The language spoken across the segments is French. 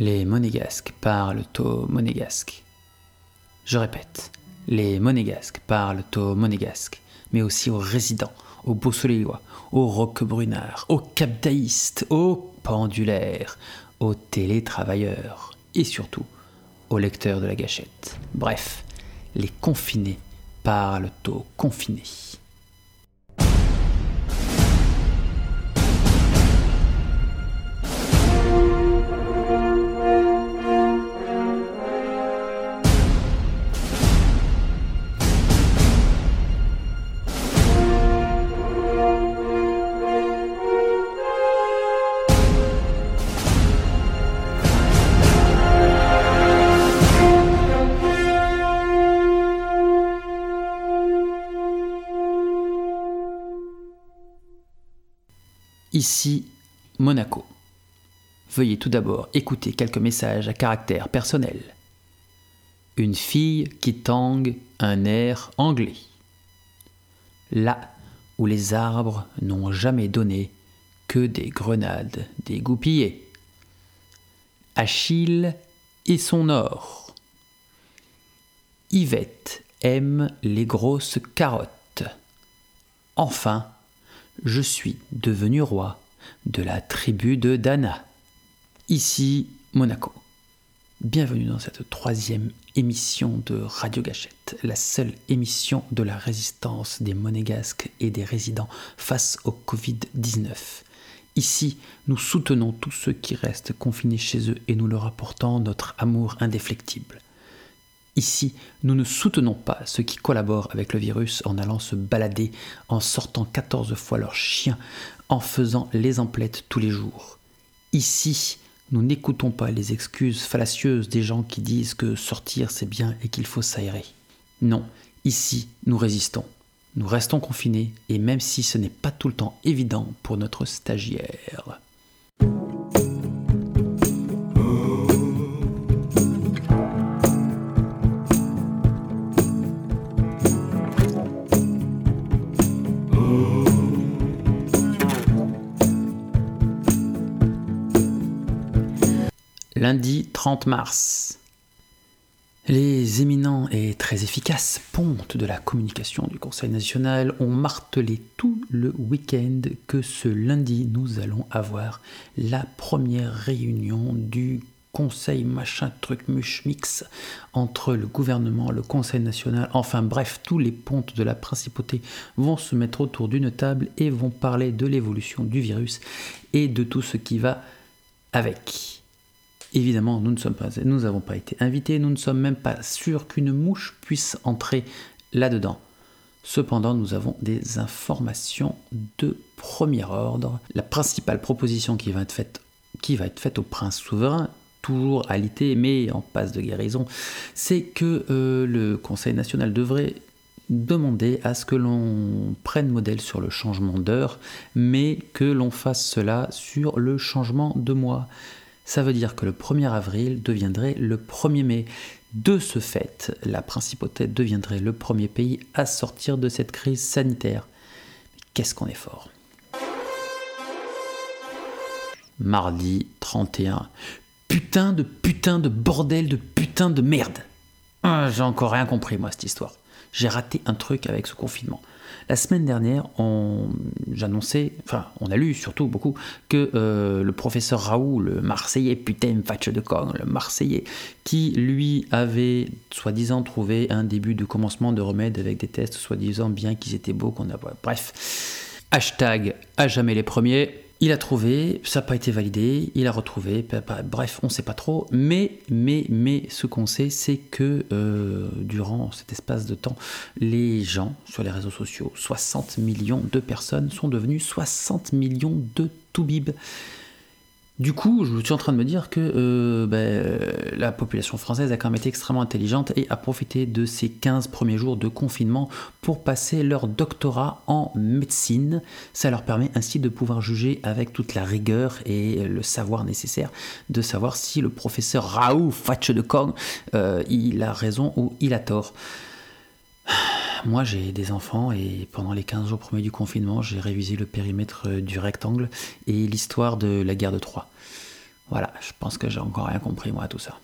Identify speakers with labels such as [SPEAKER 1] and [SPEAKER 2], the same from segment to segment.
[SPEAKER 1] Les monégasques parlent au monégasque. Je répète, les monégasques parlent au monégasque, mais aussi aux résidents, aux beausoleillois, aux roquebrunards, aux capdaïstes, aux pendulaires, aux télétravailleurs et surtout aux lecteurs de la gâchette. Bref, les confinés parlent aux confinés. Ici, Monaco. Veuillez tout d'abord écouter quelques messages à caractère personnel. Une fille qui tangue un air anglais. Là où les arbres n'ont jamais donné que des grenades dégoupillées. Achille et son or. Yvette aime les grosses carottes. Enfin, je suis devenu roi de la tribu de Dana. Ici, Monaco. Bienvenue dans cette troisième émission de Radio Gâchette, la seule émission de la résistance des monégasques et des résidents face au Covid-19. Ici, nous soutenons tous ceux qui restent confinés chez eux et nous leur apportons notre amour indéflectible. Ici, nous ne soutenons pas ceux qui collaborent avec le virus en allant se balader, en sortant 14 fois leur chien, en faisant les emplettes tous les jours. Ici, nous n'écoutons pas les excuses fallacieuses des gens qui disent que sortir c'est bien et qu'il faut s'aérer. Non, ici, nous résistons. Nous restons confinés et même si ce n'est pas tout le temps évident pour notre stagiaire. Lundi 30 mars. Les éminents et très efficaces pontes de la communication du Conseil national ont martelé tout le week-end que ce lundi nous allons avoir la première réunion du conseil machin truc muche mix entre le gouvernement, le conseil national, enfin bref, tous les pontes de la principauté vont se mettre autour d'une table et vont parler de l'évolution du virus et de tout ce qui va avec. Évidemment, nous nous n'avons pas été invités, nous ne sommes même pas sûrs qu'une mouche puisse entrer là-dedans. Cependant, nous avons des informations de premier ordre. La principale proposition qui va être faite, qui va être faite au prince souverain, toujours alité mais en passe de guérison, c'est que euh, le Conseil national devrait demander à ce que l'on prenne modèle sur le changement d'heure, mais que l'on fasse cela sur le changement de mois ça veut dire que le 1er avril deviendrait le 1er mai. De ce fait, la principauté deviendrait le premier pays à sortir de cette crise sanitaire. Qu'est-ce qu'on est fort? Mardi 31. Putain de putain de bordel de putain de merde. Ah, j'ai encore rien compris moi cette histoire. J'ai raté un truc avec ce confinement. La semaine dernière, j'annonçais, enfin, on a lu surtout beaucoup, que euh, le professeur Raoult, le Marseillais, putain, fatch de con, le Marseillais, qui lui avait soi-disant trouvé un début de commencement de remède avec des tests soi-disant bien qu'ils étaient beaux, qu'on a. Bref. Hashtag à jamais les premiers. Il a trouvé, ça n'a pas été validé, il a retrouvé, bref, on ne sait pas trop, mais, mais, mais ce qu'on sait, c'est que euh, durant cet espace de temps, les gens sur les réseaux sociaux, 60 millions de personnes sont devenues 60 millions de toubibs. Du coup, je suis en train de me dire que euh, ben, la population française a quand même été extrêmement intelligente et a profité de ces 15 premiers jours de confinement pour passer leur doctorat en médecine. Ça leur permet ainsi de pouvoir juger avec toute la rigueur et le savoir nécessaire de savoir si le professeur Raoult Fatche de Kong, euh, il a raison ou il a tort. Moi, j'ai des enfants et pendant les 15 jours premiers du confinement, j'ai révisé le périmètre euh, du rectangle et l'histoire de la guerre de Troie. Voilà, je pense que j'ai encore rien compris moi à tout ça.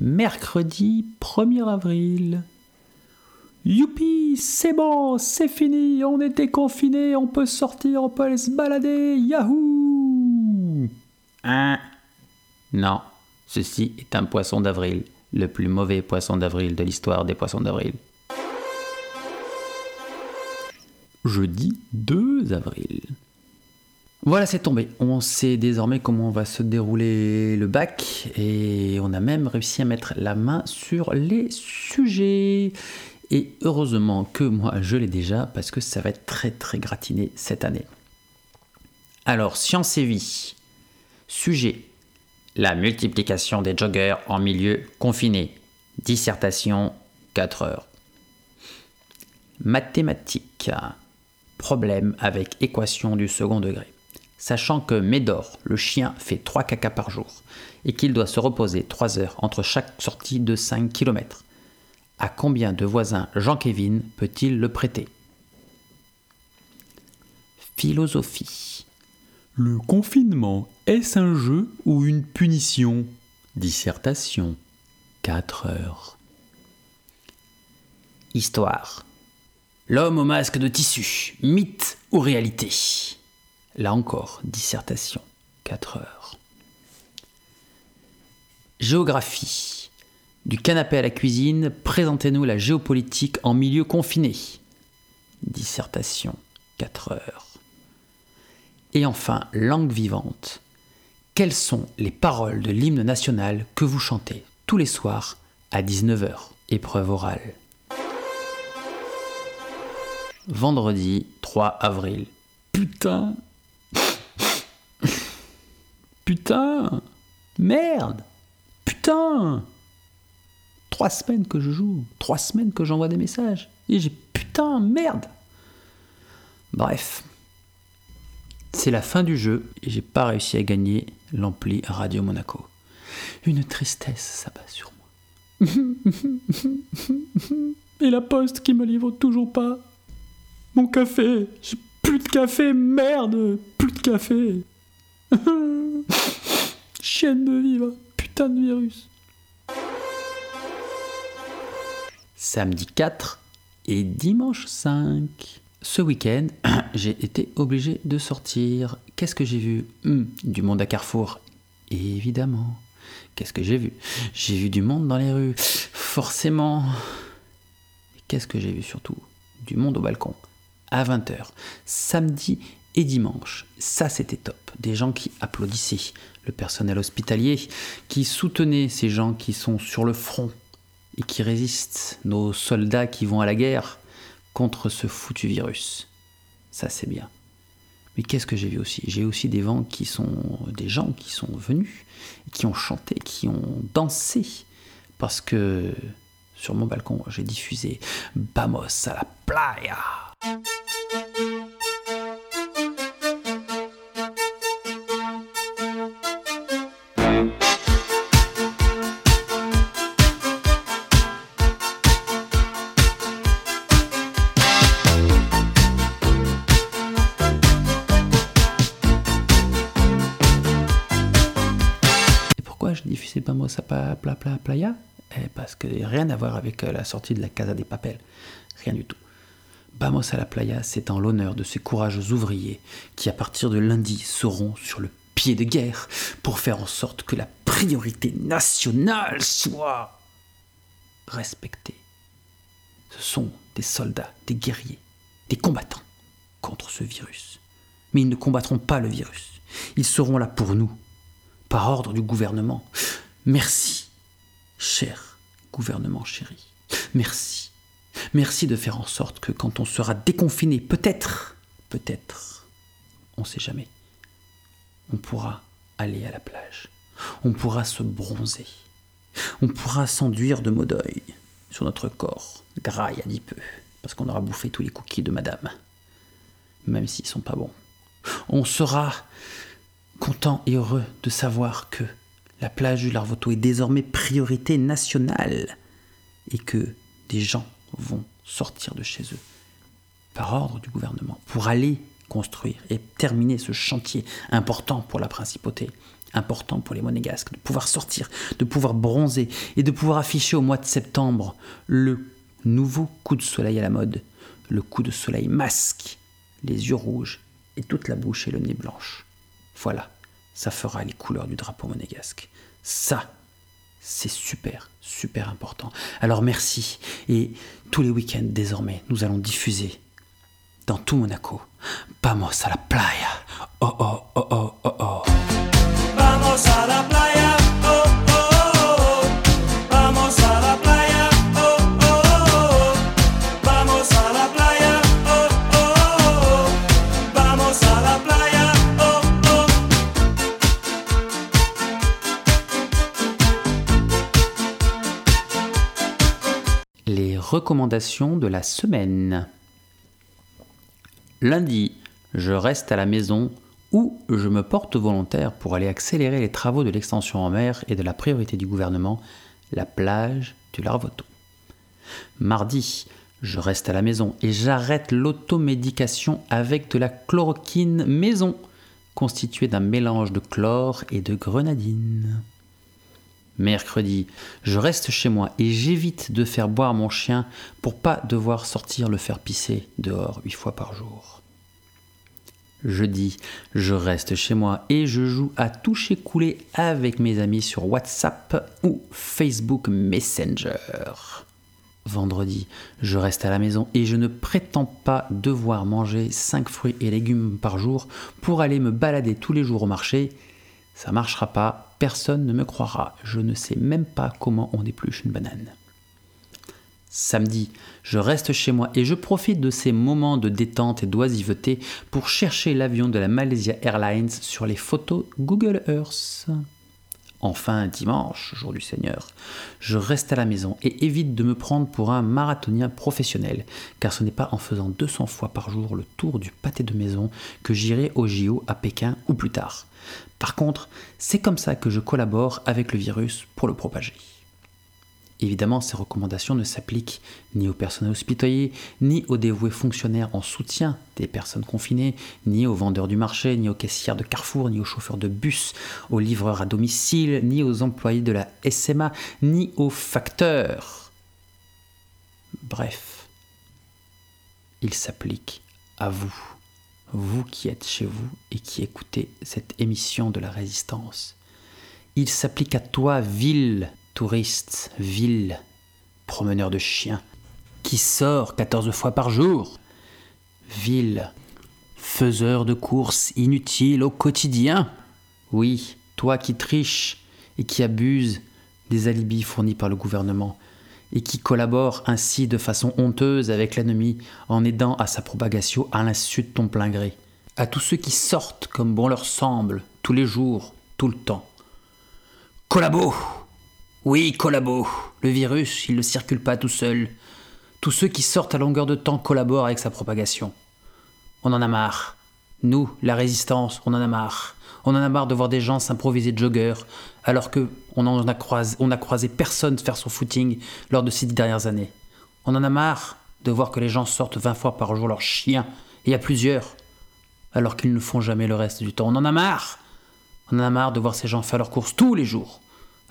[SPEAKER 1] Mercredi 1er avril. Youpi, c'est bon, c'est fini, on était confinés, on peut sortir, on peut aller se balader, yahoo Hein Non, ceci est un poisson d'avril, le plus mauvais poisson d'avril de l'histoire des poissons d'avril. Jeudi 2 avril. Voilà, c'est tombé. On sait désormais comment va se dérouler le bac et on a même réussi à mettre la main sur les sujets. Et heureusement que moi je l'ai déjà parce que ça va être très très gratiné cette année. Alors, science et vie. Sujet la multiplication des joggers en milieu confiné. Dissertation 4 heures. Mathématiques. Problème avec équation du second degré sachant que Médor, le chien, fait 3 caca par jour et qu'il doit se reposer 3 heures entre chaque sortie de 5 km. À combien de voisins Jean-Kévin peut-il le prêter? Philosophie. Le confinement, est-ce un jeu ou une punition? Dissertation. 4 heures. Histoire. L'homme au masque de tissu, mythe ou réalité? Là encore, dissertation, 4 heures. Géographie. Du canapé à la cuisine, présentez-nous la géopolitique en milieu confiné. Dissertation, 4 heures. Et enfin, langue vivante. Quelles sont les paroles de l'hymne national que vous chantez tous les soirs à 19h Épreuve orale. Vendredi 3 avril. Putain, Putain Merde Putain Trois semaines que je joue, trois semaines que j'envoie des messages. Et j'ai putain, merde Bref. C'est la fin du jeu et j'ai pas réussi à gagner l'ampli Radio Monaco. Une tristesse s'abat sur moi. et la poste qui me livre toujours pas. Mon café J'ai plus de café, merde Plus de café Chienne de vivre, putain de virus. Samedi 4 et dimanche 5. Ce week-end, j'ai été obligé de sortir. Qu'est-ce que j'ai vu? Hmm, Du monde à Carrefour. Évidemment. Qu'est-ce que j'ai vu? J'ai vu du monde dans les rues. Forcément. Qu'est-ce que j'ai vu surtout? Du monde au balcon. À 20h. Samedi et dimanche. Ça, c'était top. Des gens qui applaudissaient le personnel hospitalier, qui soutenait ces gens qui sont sur le front et qui résistent, nos soldats qui vont à la guerre contre ce foutu virus. Ça, c'est bien. Mais qu'est-ce que j'ai vu aussi? J'ai aussi des gens qui sont venus, qui ont chanté, qui ont dansé, parce que sur mon balcon, j'ai diffusé Vamos à la playa. Pla pla playa eh, Parce que rien à voir avec euh, la sortie de la Casa des Papels. Rien du tout. Vamos à la playa, c'est en l'honneur de ces courageux ouvriers qui, à partir de lundi, seront sur le pied de guerre pour faire en sorte que la priorité nationale soit respectée. Ce sont des soldats, des guerriers, des combattants contre ce virus. Mais ils ne combattront pas le virus. Ils seront là pour nous, par ordre du gouvernement. Merci, cher gouvernement chéri. Merci. Merci de faire en sorte que quand on sera déconfiné, peut-être, peut-être, on ne sait jamais, on pourra aller à la plage. On pourra se bronzer. On pourra s'enduire de mots d'œil sur notre corps, gras et peu, parce qu'on aura bouffé tous les cookies de madame, même s'ils sont pas bons. On sera content et heureux de savoir que la plage du Larvoto est désormais priorité nationale et que des gens vont sortir de chez eux par ordre du gouvernement pour aller construire et terminer ce chantier important pour la principauté, important pour les monégasques, de pouvoir sortir, de pouvoir bronzer et de pouvoir afficher au mois de septembre le nouveau coup de soleil à la mode, le coup de soleil masque, les yeux rouges et toute la bouche et le nez blanche. Voilà, ça fera les couleurs du drapeau monégasque. Ça, c'est super, super important. Alors merci. Et tous les week-ends désormais, nous allons diffuser dans tout Monaco. Vamos a la playa. Oh oh oh oh oh oh. Les recommandations de la semaine. Lundi, je reste à la maison ou je me porte volontaire pour aller accélérer les travaux de l'extension en mer et de la priorité du gouvernement, la plage du Larvoto. Mardi, je reste à la maison et j'arrête l'automédication avec de la chloroquine maison, constituée d'un mélange de chlore et de grenadine. Mercredi, je reste chez moi et j'évite de faire boire mon chien pour pas devoir sortir le faire pisser dehors huit fois par jour. Jeudi, je reste chez moi et je joue à toucher couler avec mes amis sur WhatsApp ou Facebook Messenger. Vendredi, je reste à la maison et je ne prétends pas devoir manger 5 fruits et légumes par jour pour aller me balader tous les jours au marché. Ça marchera pas, personne ne me croira. Je ne sais même pas comment on épluche une banane. Samedi, je reste chez moi et je profite de ces moments de détente et d'oisiveté pour chercher l'avion de la Malaysia Airlines sur les photos Google Earth. Enfin, dimanche, jour du Seigneur, je reste à la maison et évite de me prendre pour un marathonien professionnel, car ce n'est pas en faisant 200 fois par jour le tour du pâté de maison que j'irai au JO à Pékin ou plus tard. Par contre, c'est comme ça que je collabore avec le virus pour le propager. Évidemment, ces recommandations ne s'appliquent ni au personnel hospitalier, ni aux dévoués fonctionnaires en soutien des personnes confinées, ni aux vendeurs du marché, ni aux caissières de Carrefour, ni aux chauffeurs de bus, aux livreurs à domicile, ni aux employés de la SMA, ni aux facteurs. Bref, il s'applique à vous, vous qui êtes chez vous et qui écoutez cette émission de la résistance. Il s'applique à toi, ville touriste, ville, promeneur de chiens, qui sort 14 fois par jour, ville, faiseur de courses inutiles au quotidien. Oui, toi qui triches et qui abuses des alibis fournis par le gouvernement, et qui collabore ainsi de façon honteuse avec l'ennemi en aidant à sa propagation à l'insu de ton plein gré. À tous ceux qui sortent comme bon leur semble, tous les jours, tout le temps. Collabo Oui, collabo Le virus, il ne circule pas tout seul. Tous ceux qui sortent à longueur de temps collaborent avec sa propagation. On en a marre. Nous, la résistance, on en a marre. On en a marre de voir des gens s'improviser joggers, alors que on croisé, personne faire son footing lors de ces dix dernières années. On en a marre de voir que les gens sortent 20 fois par jour leur chien, et à plusieurs, alors qu'ils ne font jamais le reste du temps. On en a marre. On en a marre de voir ces gens faire leurs courses tous les jours,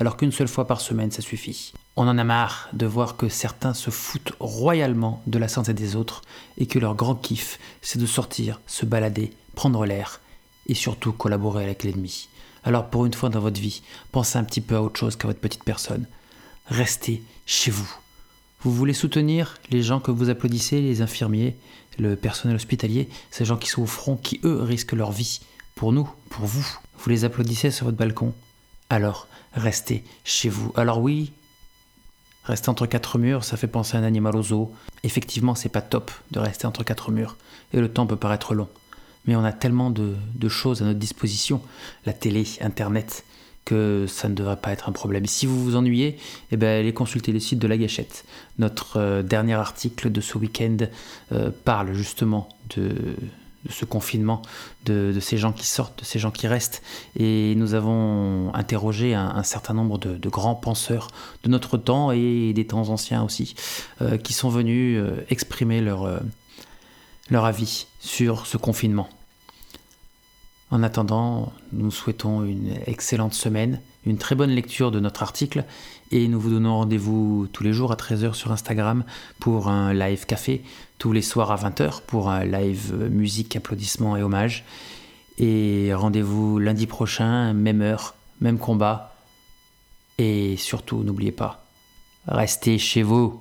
[SPEAKER 1] alors qu'une seule fois par semaine, ça suffit. On en a marre de voir que certains se foutent royalement de la santé des autres et que leur grand kiff, c'est de sortir, se balader, prendre l'air et surtout collaborer avec l'ennemi. Alors pour une fois dans votre vie, pensez un petit peu à autre chose qu'à votre petite personne. Restez chez vous. Vous voulez soutenir les gens que vous applaudissez, les infirmiers, le personnel hospitalier, ces gens qui sont au front, qui eux risquent leur vie. Pour nous, pour vous. Vous les applaudissez sur votre balcon. Alors, restez chez vous. Alors oui, rester entre quatre murs, ça fait penser à un animal au zoo. Effectivement, c'est pas top de rester entre quatre murs. Et le temps peut paraître long mais on a tellement de, choses à notre disposition, la télé, Internet, que ça ne devrait pas être un problème. Si vous vous ennuyez, eh ben, allez consulter le site de La Gâchette. Notre euh, dernier article de ce week-end euh, parle justement de, de ce confinement, de, ces gens qui sortent, de ces gens qui restent. Et nous avons interrogé un, certain nombre de, grands penseurs de notre temps et des temps anciens aussi, euh, qui sont venus exprimer leur leur avis sur ce confinement. En attendant, nous souhaitons une excellente semaine, une très bonne lecture de notre article et nous vous donnons rendez-vous tous les jours à 13h sur Instagram pour un live café, tous les soirs à 20h pour un live musique, applaudissements et hommages. Et rendez-vous lundi prochain, même heure, même combat. Et surtout, n'oubliez pas, restez chez vous.